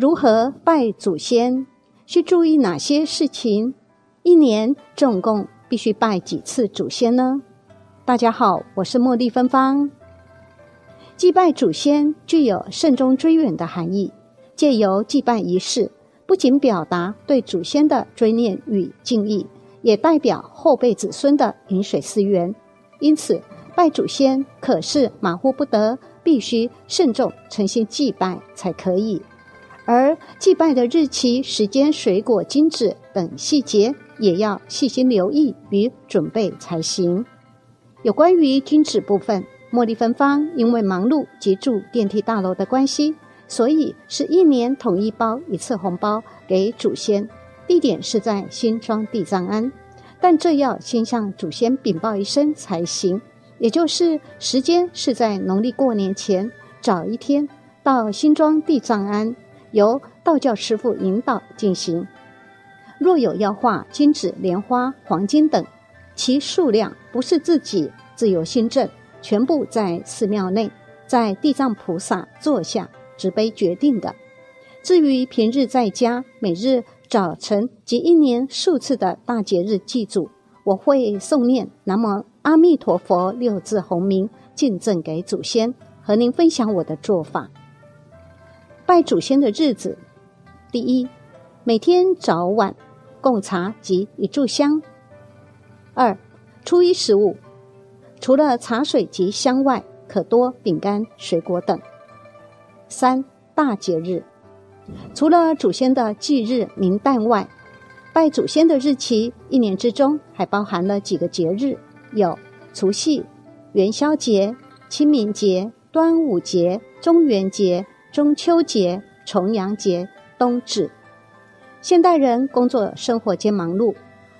如何拜祖先？需注意哪些事情？一年总共必须拜几次祖先呢？大家好，我是茉莉芬芳。祭拜祖先具有慎终追远的含义，借由祭拜仪式，不仅表达对祖先的追念与敬意，也代表后辈子孙的饮水思源。因此，拜祖先可是马虎不得，必须慎重诚心祭拜才可以。而祭拜的日期、时间、水果、金子等细节，也要细心留意与准备才行。有关于金子部分，茉莉芬芳因为忙碌及住电梯大楼的关系，所以是一年统一包一次红包给祖先，地点是在新庄地藏庵，但这要先向祖先禀报一声才行，也就是时间是在农历过年前早一天到新庄地藏庵。由道教师傅引导进行。若有要画金纸、莲花、黄金等，其数量不是自己自由心证，全部在寺庙内，在地藏菩萨座下执杯决定的。至于平日在家，每日早晨及一年数次的大节日祭祖，我会诵念“南无阿弥陀佛”六字洪名，敬赠给祖先，和您分享我的做法。拜祖先的日子，第一，每天早晚供茶及一炷香。二，初一十五，除了茶水及香外，可多饼干、水果等。三大节日，除了祖先的忌日明旦外，拜祖先的日期一年之中还包含了几个节日，有除夕、元宵节、清明节、端午节、中元节。中秋节、重阳节、冬至，现代人工作生活皆忙碌，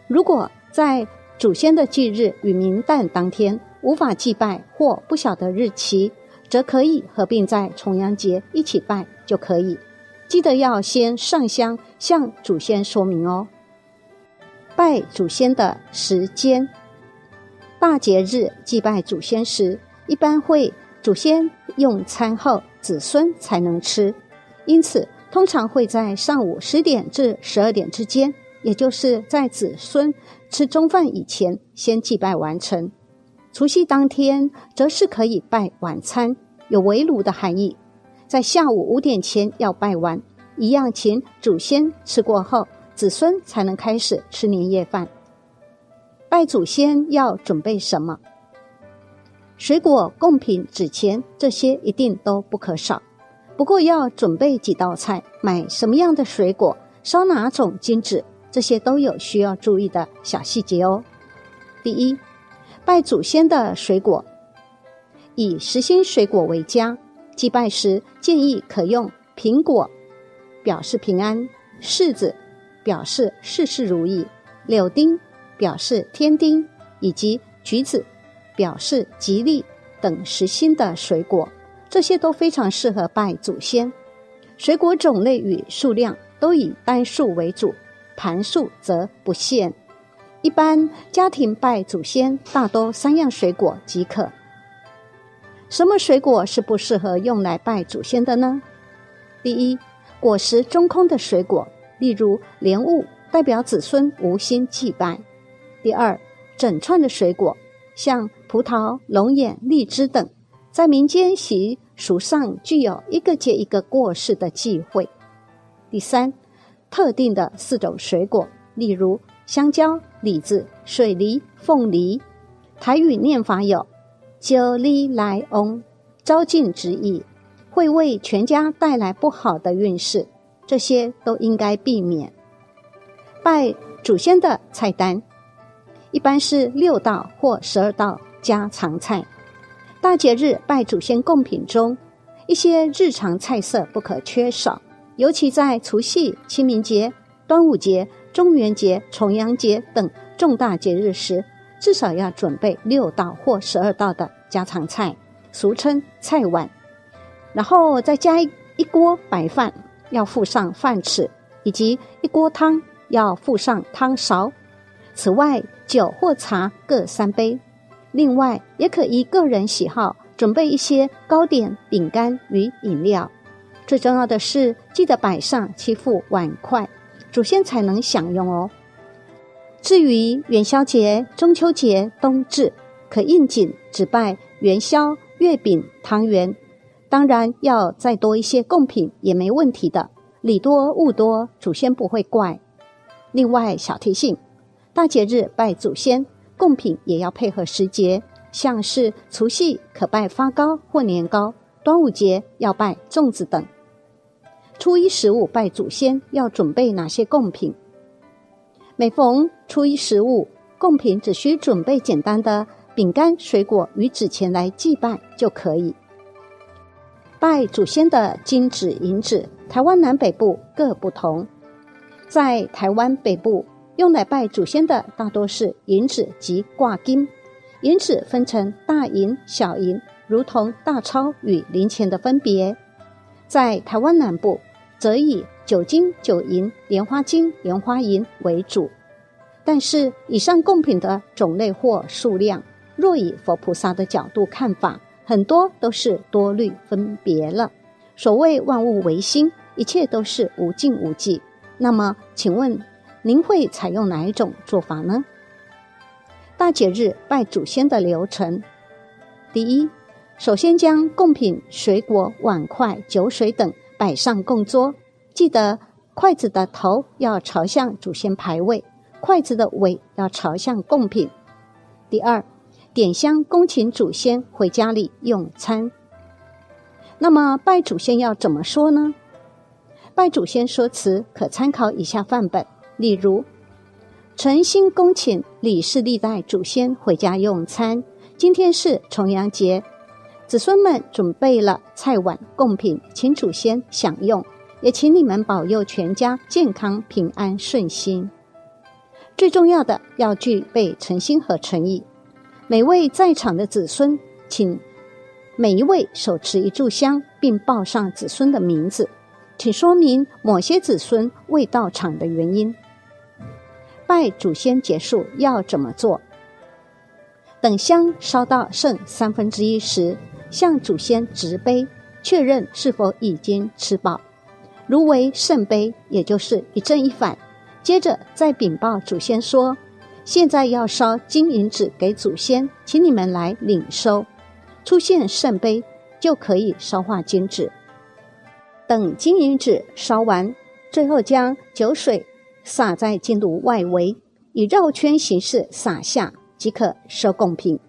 如果在祖先的忌日与明旦当天无法祭拜或不晓得日期，则可以合并在重阳节一起拜就可以。记得要先上香向祖先说明哦。拜祖先的时间，大节日祭拜祖先时，一般会祖先用餐后。子孙才能吃，因此通常会在上午十点至十二点之间，也就是在子孙吃中饭以前，先祭拜完成。除夕当天则是可以拜晚餐，有围炉的含义，在下午五点前要拜完，一样请祖先吃过后，子孙才能开始吃年夜饭。拜祖先要准备什么？水果、贡品、纸钱，这些一定都不可少。不过要准备几道菜，买什么样的水果，烧哪种金纸，这些都有需要注意的小细节哦。第一，拜祖先的水果，以实心水果为佳。祭拜时建议可用苹果，表示平安；柿子，表示事事如意；柳丁，表示添丁；以及橘子。表示吉利等实心的水果，这些都非常适合拜祖先。水果种类与数量都以单数为主，盘数则不限。一般家庭拜祖先，大多三样水果即可。什么水果是不适合用来拜祖先的呢？第一，果实中空的水果，例如莲雾，代表子孙无心祭拜。第二，整串的水果。像葡萄、龙眼、荔枝等，在民间习俗上具有一个接一个过世的忌讳。第三，特定的四种水果，例如香蕉、李子、水梨、凤梨，台语念法有“九梨来翁”，招进之意，会为全家带来不好的运势，这些都应该避免。拜祖先的菜单。一般是六道或十二道家常菜。大节日拜祖先贡品中，一些日常菜色不可缺少。尤其在除夕、清明节、端午节、中元节、重阳节等重大节日时，至少要准备六道或十二道的家常菜，俗称菜碗。然后再加一一锅白饭，要附上饭匙，以及一锅汤，要附上汤勺。此外，酒或茶各三杯。另外，也可依个人喜好准备一些糕点、饼干与饮料。最重要的是，记得摆上七副碗筷，祖先才能享用哦。至于元宵节、中秋节、冬至，可应景只拜元宵、月饼、汤圆。当然要再多一些贡品也没问题的，礼多物多，祖先不会怪。另外小提醒：大节日拜祖先，贡品也要配合时节，像是除夕可拜发糕或年糕，端午节要拜粽子等。初一十五拜祖先要准备哪些贡品？每逢初一十五，贡品只需准备简单的饼干、水果与纸钱来祭拜就可以。拜祖先的金纸、银纸，台湾南北部各不同。在台湾北部，用来拜祖先的大多是银纸及挂金。银纸分成大银、小银，如同大钞与零钱的分别。在台湾南部。则以九金、九银、莲花金、莲花银为主，但是以上贡品的种类或数量，若以佛菩萨的角度看法，很多都是多虑分别了。所谓万物唯心，一切都是无尽无际。那么，请问您会采用哪一种做法呢？大节日拜祖先的流程：第一，首先将贡品、水果、碗筷、酒水等。摆上供桌，记得筷子的头要朝向祖先牌位，筷子的尾要朝向贡品。第二，点香恭请祖先回家里用餐。那么拜祖先要怎么说呢？拜祖先说辞可参考以下范本，例如：诚心恭请李氏历代祖先回家用餐。今天是重阳节。子孙们准备了菜碗贡品，请祖先享用，也请你们保佑全家健康平安顺心。最重要的要具备诚心和诚意。每位在场的子孙，请每一位手持一炷香，并报上子孙的名字，请说明某些子孙未到场的原因。拜祖先结束要怎么做？等香烧到剩三分之一时。向祖先执杯，确认是否已经吃饱。如为圣杯，也就是一正一反。接着再禀报祖先说：“现在要烧金银纸给祖先，请你们来领收。”出现圣杯，就可以烧化金纸。等金银纸烧完，最后将酒水撒在金炉外围，以绕圈形式撒下，即可收贡品。